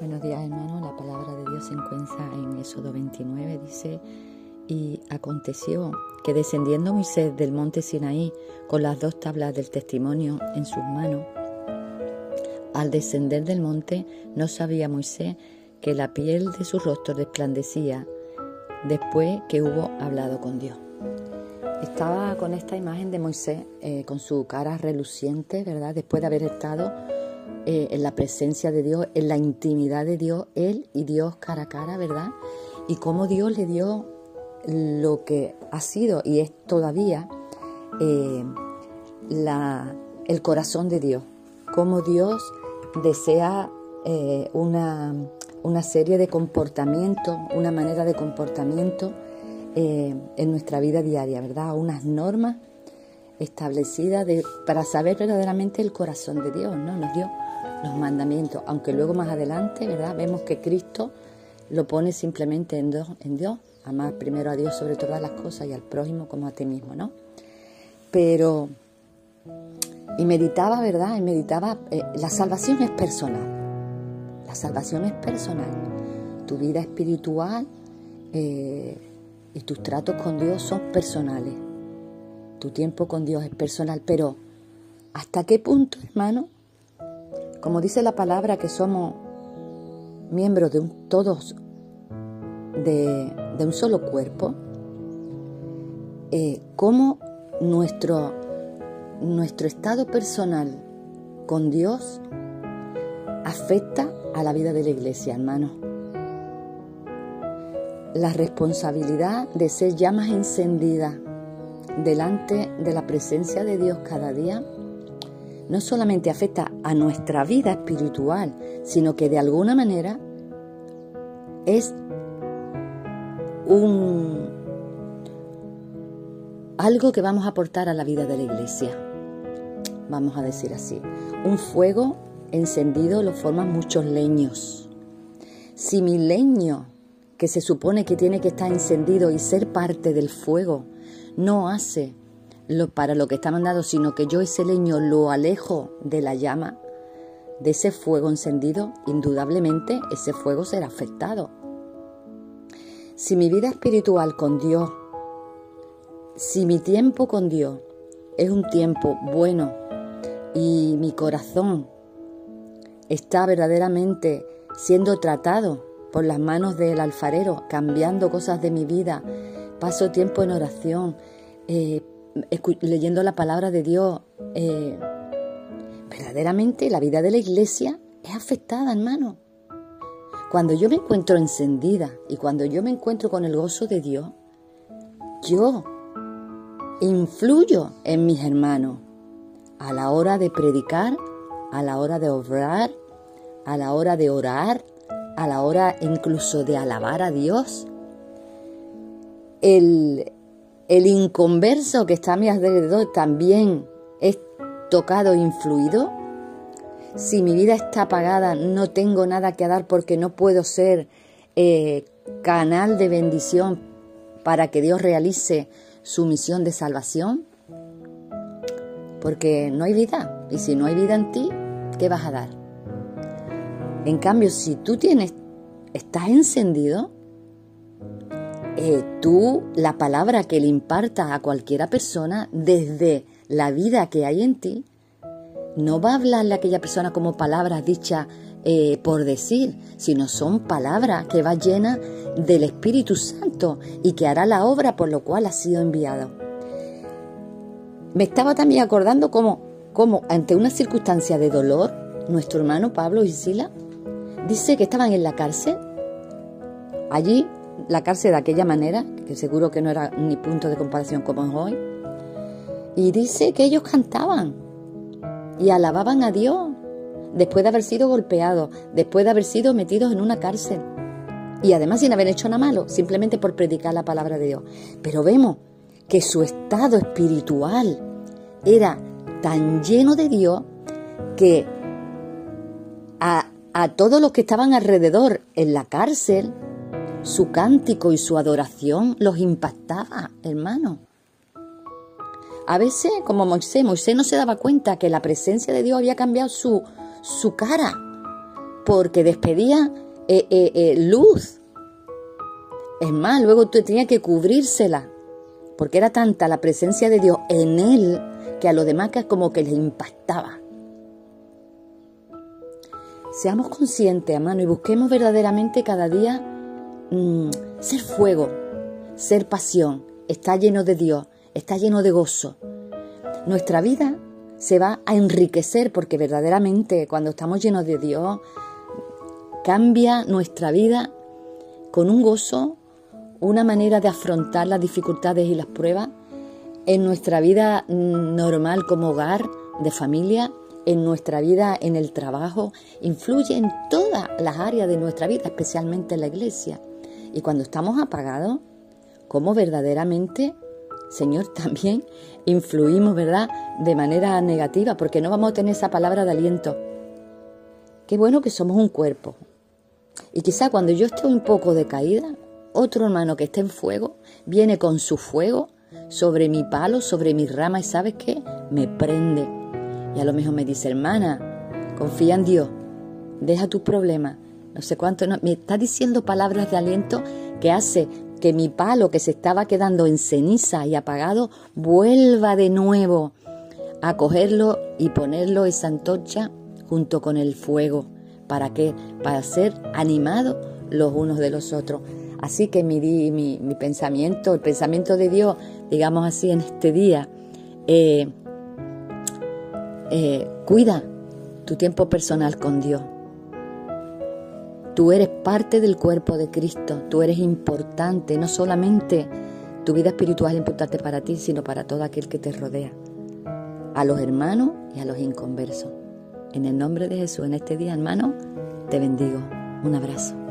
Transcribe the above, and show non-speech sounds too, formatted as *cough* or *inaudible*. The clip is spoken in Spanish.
Buenos días hermanos, la palabra de Dios se encuentra en Éxodo 29, dice, y aconteció que descendiendo Moisés del monte Sinaí con las dos tablas del testimonio en sus manos, al descender del monte no sabía Moisés que la piel de su rostro resplandecía después que hubo hablado con Dios. Estaba con esta imagen de Moisés eh, con su cara reluciente, ¿verdad? Después de haber estado eh, en la presencia de Dios, en la intimidad de Dios, él y Dios cara a cara, ¿verdad? Y cómo Dios le dio lo que ha sido y es todavía eh, la, el corazón de Dios, cómo Dios desea eh, una, una, serie de comportamientos, una manera de comportamiento en nuestra vida diaria, ¿verdad? Unas normas establecidas para saber verdaderamente el corazón de Dios, ¿no? Nos dio los mandamientos, aunque luego más adelante, ¿verdad? Vemos que Cristo lo pone simplemente en Dios, amar primero a Dios sobre todas las cosas y al prójimo como a ti mismo, ¿no? Pero, y meditaba, ¿verdad? Y meditaba, eh, la salvación es personal, la salvación es personal, tu vida espiritual eh, y tus tratos con Dios son personales, tu tiempo con Dios es personal, pero ¿hasta qué punto, hermano? Como dice la palabra que somos miembros de un, todos de, un solo cuerpo, eh, cómo nuestro, nuestro estado personal con Dios afecta a la vida de la iglesia, hermano. La responsabilidad de ser llamas encendidas delante de la presencia de Dios cada día no solamente afecta a nuestra vida espiritual, sino que de alguna manera es un algo que vamos a aportar a la vida de la iglesia. Vamos a decir así, un fuego encendido lo forman muchos leños. Si mi leño, que se supone que tiene que estar encendido y ser parte del fuego, no hace para lo que está mandado, sino que yo ese leño lo alejo de la llama, de ese fuego encendido, indudablemente ese fuego será afectado. Si mi vida espiritual con Dios, si mi tiempo con Dios es un tiempo bueno y mi corazón está verdaderamente siendo tratado por las manos del alfarero, cambiando cosas de mi vida, paso tiempo en oración, eh, leyendo la palabra de Dios, eh, verdaderamente la vida de la iglesia es afectada, hermano. Cuando yo me encuentro encendida y cuando yo me encuentro con el gozo de Dios, yo influyo en mis hermanos a la hora de predicar, a la hora de obrar, a la hora de orar, a la hora incluso de alabar a Dios. El, el inconverso que está a mi alrededor también es tocado, influido. Si mi vida está apagada, no tengo nada que dar porque no puedo ser eh, canal de bendición para que Dios realice su misión de salvación. Porque no hay vida. Y si no hay vida en ti, ¿qué vas a dar? En cambio, si tú tienes, estás encendido, eh, tú la palabra que le imparta a cualquiera persona desde la vida que hay en ti, no va a hablarle a aquella persona como palabras dichas eh, por decir, sino son palabras que va llena del Espíritu Santo y que hará la obra por lo cual ha sido enviado. Me estaba también acordando cómo, cómo ante una circunstancia de dolor, nuestro hermano Pablo y Sila dice que estaban en la cárcel. Allí la cárcel de aquella manera, que seguro que no era ni punto de comparación como es hoy, y dice que ellos cantaban y alababan a Dios después de haber sido golpeados, después de haber sido metidos en una cárcel. Y además sin haber hecho nada malo, simplemente por predicar la palabra de Dios. Pero vemos que su estado espiritual era tan lleno de Dios que a, a todos los que estaban alrededor en la cárcel su cántico y su adoración los impactaba, hermano. A veces, como Moisés, Moisés no se daba cuenta que la presencia de Dios había cambiado su, su cara, porque despedía eh, eh, eh, luz. Es más, luego tenía que cubrírsela, porque era tanta la presencia de Dios en él que a los demás como que les impactaba. Seamos conscientes, hermano, y busquemos verdaderamente cada día mm, ser fuego, ser pasión, estar lleno de Dios, estar lleno de gozo. Nuestra vida se va a enriquecer porque verdaderamente cuando estamos llenos de Dios cambia nuestra vida con un gozo, una manera de afrontar las dificultades y las pruebas en nuestra vida normal como hogar, de familia, en nuestra vida en el trabajo, influye en todas las áreas de nuestra vida, especialmente en la iglesia. Y cuando estamos apagados, ¿cómo verdaderamente Señor, *laughs* también influimos, ¿verdad?, de manera negativa, porque no vamos a tener esa palabra de aliento. Qué bueno que somos un cuerpo. Y quizá cuando yo estoy un poco decaída, otro hermano que esté en fuego viene con su fuego sobre mi palo, sobre mi rama, y ¿sabes qué? Me prende. Y a lo mejor me dice, hermana, confía en Dios, deja tus problemas, no sé cuánto, me está diciendo palabras de aliento que hace que mi palo que se estaba quedando en ceniza y apagado vuelva de nuevo a cogerlo y ponerlo esa antorcha junto con el fuego. ¿Para qué? Para ser animados los unos de los otros. Así que mi, mi, mi pensamiento, el pensamiento de Dios, digamos así, en este día, eh, eh, cuida tu tiempo personal con Dios. Tú eres parte del cuerpo de Cristo, tú eres importante, no solamente tu vida espiritual es importante para ti, sino para todo aquel que te rodea, a los hermanos y a los inconversos. En el nombre de Jesús, en este día, hermano, te bendigo. Un abrazo.